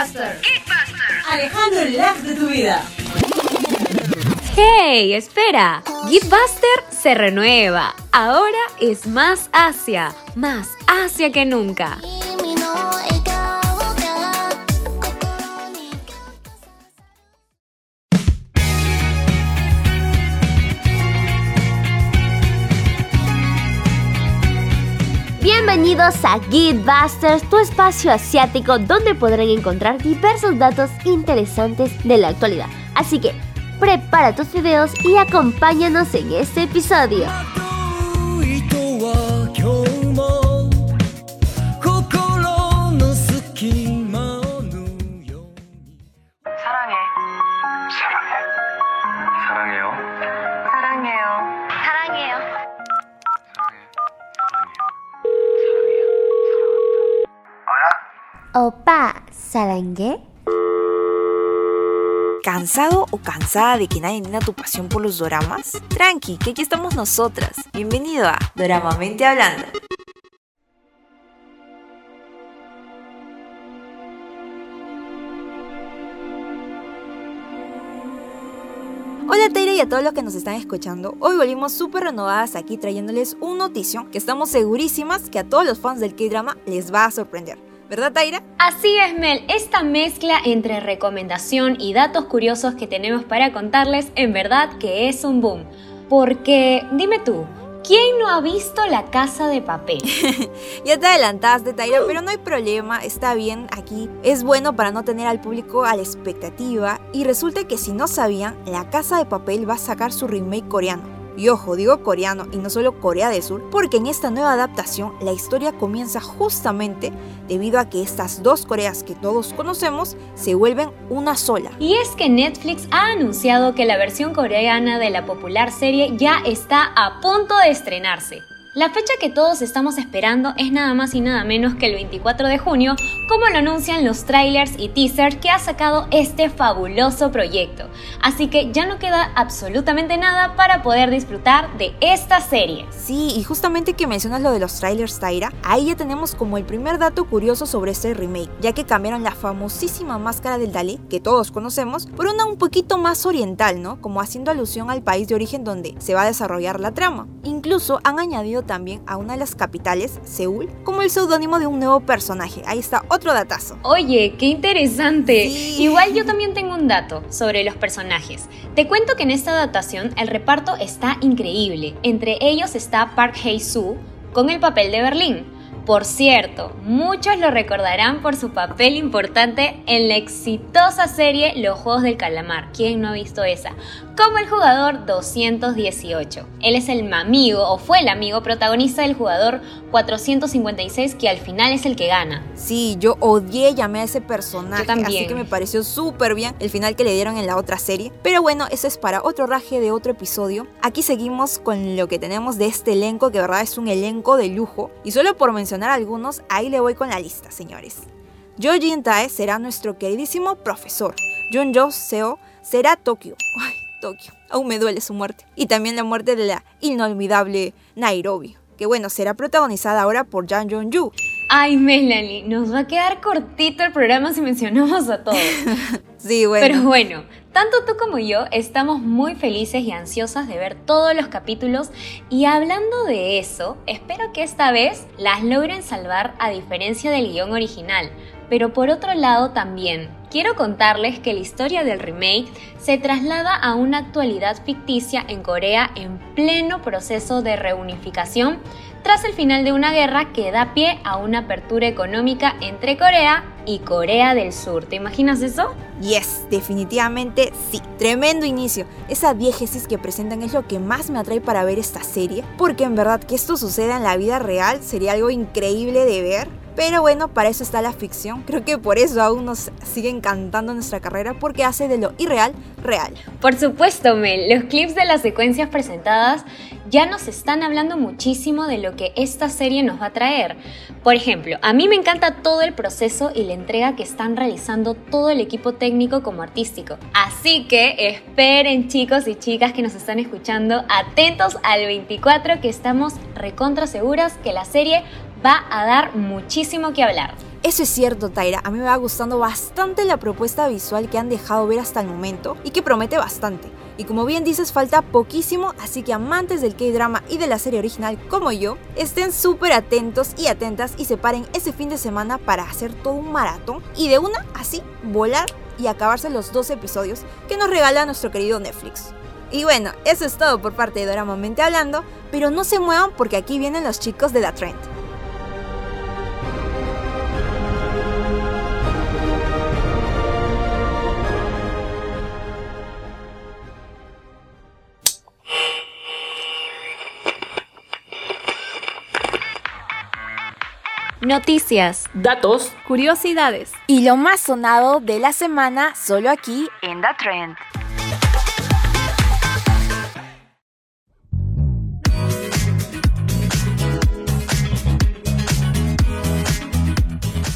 Geekbuster. Alejandro el lag de tu vida. ¡Hey! Espera. Geekbuster se renueva. Ahora es más Asia. Más Asia que nunca. Bienvenidos a Geekbusters, tu espacio asiático donde podrán encontrar diversos datos interesantes de la actualidad. Así que prepara tus videos y acompáñanos en este episodio. Opa, ¿sarangue? ¿Cansado o cansada de que nadie entienda tu pasión por los doramas? Tranqui, que aquí estamos nosotras. Bienvenido a Doramamente Hablando. Hola Taira y a todos los que nos están escuchando. Hoy volvimos súper renovadas aquí trayéndoles un notición que estamos segurísimas que a todos los fans del K-drama les va a sorprender. ¿Verdad Taira? Así es, Mel. Esta mezcla entre recomendación y datos curiosos que tenemos para contarles, en verdad que es un boom. Porque, dime tú, ¿quién no ha visto la casa de papel? Ya te adelantaste, Taira, pero no hay problema, está bien aquí. Es bueno para no tener al público a la expectativa. Y resulta que si no sabían, La Casa de Papel va a sacar su remake coreano. Y ojo, digo coreano y no solo Corea del Sur, porque en esta nueva adaptación la historia comienza justamente debido a que estas dos Coreas que todos conocemos se vuelven una sola. Y es que Netflix ha anunciado que la versión coreana de la popular serie ya está a punto de estrenarse. La fecha que todos estamos esperando es nada más y nada menos que el 24 de junio, como lo anuncian los trailers y teasers que ha sacado este fabuloso proyecto. Así que ya no queda absolutamente nada para poder disfrutar de esta serie. Sí, y justamente que mencionas lo de los trailers, Taira, ahí ya tenemos como el primer dato curioso sobre este remake, ya que cambiaron la famosísima máscara del Dalí, que todos conocemos, por una un poquito más oriental, ¿no? Como haciendo alusión al país de origen donde se va a desarrollar la trama. Incluso han añadido también a una de las capitales, Seúl, como el seudónimo de un nuevo personaje. Ahí está otro datazo. Oye, qué interesante. Sí. Igual yo también tengo un dato sobre los personajes. Te cuento que en esta adaptación el reparto está increíble. Entre ellos está Park Hae-soo con el papel de Berlín. Por cierto, muchos lo recordarán por su papel importante en la exitosa serie Los Juegos del Calamar. ¿Quién no ha visto esa? Como el jugador 218. Él es el amigo o fue el amigo protagonista del jugador 456 que al final es el que gana. Sí, yo odié, llamé a ese personaje, Yo también. así que me pareció súper bien el final que le dieron en la otra serie. Pero bueno, eso es para otro raje de otro episodio. Aquí seguimos con lo que tenemos de este elenco, que de verdad es un elenco de lujo. Y solo por mencionar algunos, ahí le voy con la lista, señores. Jo Jin Tae será nuestro queridísimo profesor. Jun Jo Seo será Tokio. Ay, Tokio. Aún me duele su muerte. Y también la muerte de la inolvidable Nairobi. Que bueno, será protagonizada ahora por Jang Jong Yu. Ay, Melanie, nos va a quedar cortito el programa si mencionamos a todos. Sí, bueno. Pero bueno, tanto tú como yo estamos muy felices y ansiosas de ver todos los capítulos y hablando de eso, espero que esta vez las logren salvar a diferencia del guion original. Pero por otro lado también, quiero contarles que la historia del remake se traslada a una actualidad ficticia en Corea en pleno proceso de reunificación tras el final de una guerra que da pie a una apertura económica entre Corea y Corea del Sur. ¿Te imaginas eso? Yes, definitivamente sí. Tremendo inicio. Esa diégesis que presentan es lo que más me atrae para ver esta serie, porque en verdad que esto suceda en la vida real sería algo increíble de ver. Pero bueno, para eso está la ficción. Creo que por eso aún nos sigue encantando nuestra carrera, porque hace de lo irreal real. Por supuesto, Mel, los clips de las secuencias presentadas ya nos están hablando muchísimo de lo que esta serie nos va a traer. Por ejemplo, a mí me encanta todo el proceso y la entrega que están realizando todo el equipo técnico como artístico. Así que esperen chicos y chicas que nos están escuchando, atentos al 24 que estamos recontra seguras que la serie va a dar muchísimo que hablar. Eso es cierto, Taira. A mí me va gustando bastante la propuesta visual que han dejado ver hasta el momento y que promete bastante. Y como bien dices, falta poquísimo, así que amantes del K-drama y de la serie original como yo, estén súper atentos y atentas y se paren ese fin de semana para hacer todo un maratón y de una así volar y acabarse los dos episodios que nos regala nuestro querido Netflix. Y bueno, eso es todo por parte de Dorama Mente Hablando, pero no se muevan porque aquí vienen los chicos de The Trend. Noticias. Datos. Curiosidades. Y lo más sonado de la semana solo aquí In the trend.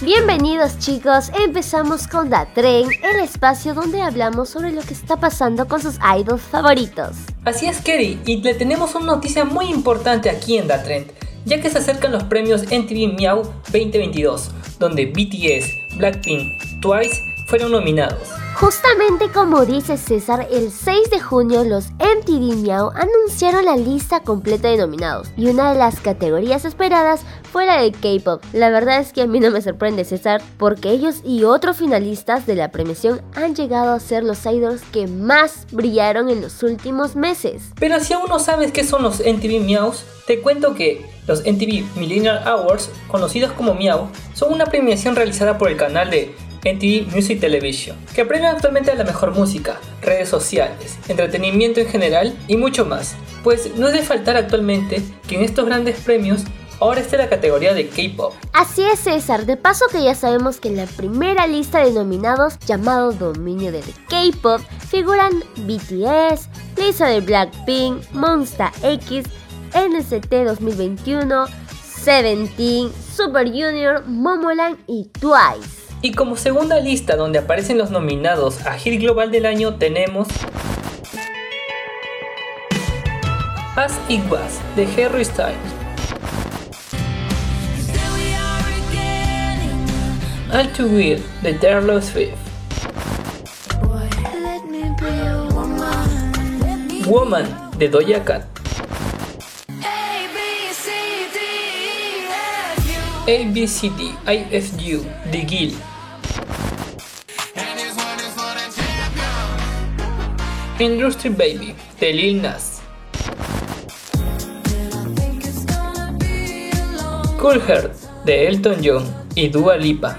Bienvenidos chicos, empezamos con Da Tren, el espacio donde hablamos sobre lo que está pasando con sus idols favoritos. Así es, Kerry, y le tenemos una noticia muy importante aquí en Da Trend, ya que se acercan los premios MTV Miau 2022, donde BTS, Blackpink, Twice fueron nominados. Justamente como dice César, el 6 de junio los MTV Miau anunciaron la lista completa de nominados y una de las categorías esperadas fue la de K-pop. La verdad es que a mí no me sorprende César porque ellos y otros finalistas de la premiación han llegado a ser los idols que más brillaron en los últimos meses. Pero si aún no sabes qué son los MTV Miaus, te cuento que los MTV Millennial Awards, conocidos como Miau, son una premiación realizada por el canal de MTV Music Television, que premia actualmente a la mejor música, redes sociales, entretenimiento en general y mucho más. Pues no es de faltar actualmente que en estos grandes premios ahora esté la categoría de K-pop. Así es César, de paso que ya sabemos que en la primera lista de nominados llamado Dominio del K-pop figuran BTS, Lisa de Blackpink, Monsta X, NCT 2021, Seventeen, Super Junior, Momoland y Twice. Y como segunda lista donde aparecen los nominados a Hit Global del año tenemos As It Was de Harry Styles. All Too Weird de Taylor Swift. Woman de Doja Cat. ABCD IFU de Gil. Industry Baby de Lil Nas. Cool Heart de Elton John y Dua Lipa.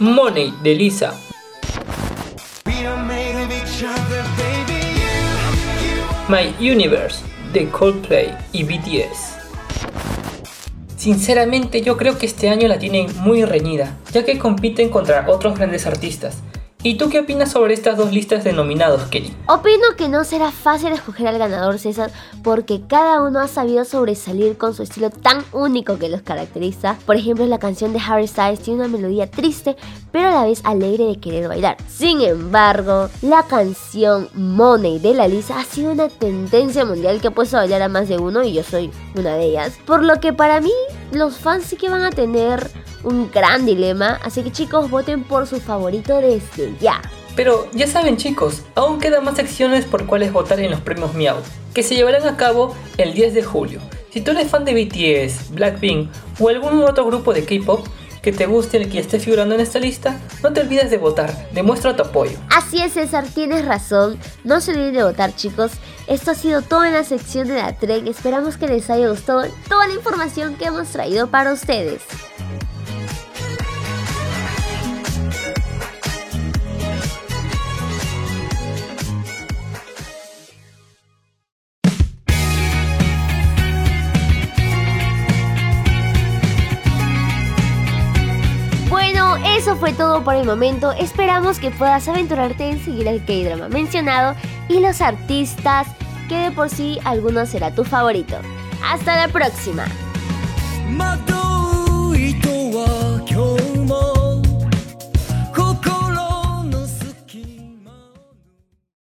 Money de Lisa. My Universe de Coldplay y BTS. Sinceramente yo creo que este año la tienen muy reñida, ya que compiten contra otros grandes artistas. ¿Y tú qué opinas sobre estas dos listas de nominados, Kelly? Opino que no será fácil escoger al ganador César porque cada uno ha sabido sobresalir con su estilo tan único que los caracteriza. Por ejemplo, la canción de Harry Styles tiene una melodía triste pero a la vez alegre de querer bailar. Sin embargo, la canción Money de la Lisa ha sido una tendencia mundial que ha puesto a bailar a más de uno y yo soy una de ellas. Por lo que para mí los fans sí que van a tener un gran dilema, así que chicos voten por su favorito desde ya. Pero ya saben chicos, aún quedan más secciones por cuales votar en los premios Miau, que se llevarán a cabo el 10 de julio. Si tú eres fan de BTS, Blackpink o algún otro grupo de K-pop que te guste el que esté figurando en esta lista, no te olvides de votar, demuestra tu apoyo. Así es César, tienes razón, no se olviden de votar chicos. Esto ha sido todo en la sección de la Trek, esperamos que les haya gustado toda la información que hemos traído para ustedes. Fue todo por el momento. Esperamos que puedas aventurarte en seguir el K-drama mencionado y los artistas que de por sí alguno será tu favorito. Hasta la próxima.